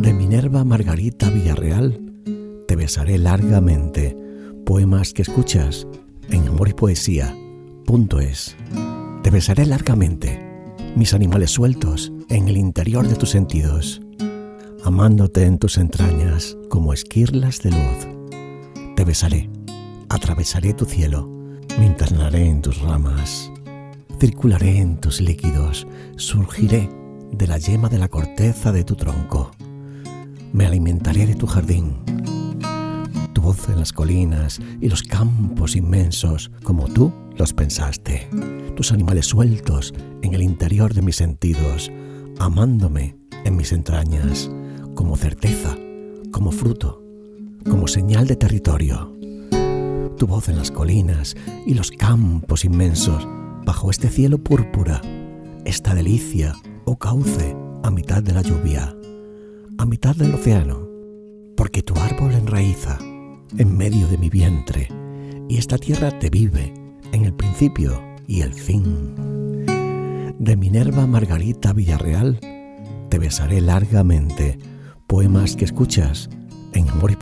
De Minerva Margarita Villarreal, te besaré largamente. Poemas que escuchas en amor y poesía. Te besaré largamente. Mis animales sueltos en el interior de tus sentidos. Amándote en tus entrañas como esquirlas de luz. Te besaré. Atravesaré tu cielo. Me internaré en tus ramas. Circularé en tus líquidos. Surgiré de la yema de la corteza de tu tronco. Me alimentaré de tu jardín. Tu voz en las colinas y los campos inmensos, como tú los pensaste. Tus animales sueltos en el interior de mis sentidos, amándome en mis entrañas, como certeza, como fruto, como señal de territorio. Tu voz en las colinas y los campos inmensos, bajo este cielo púrpura, esta delicia o cauce a mitad de la lluvia, a mitad del océano, porque tu árbol enraiza en medio de mi vientre y esta tierra te vive en el principio y el fin. De Minerva Margarita Villarreal, te besaré largamente. Poemas que escuchas en amor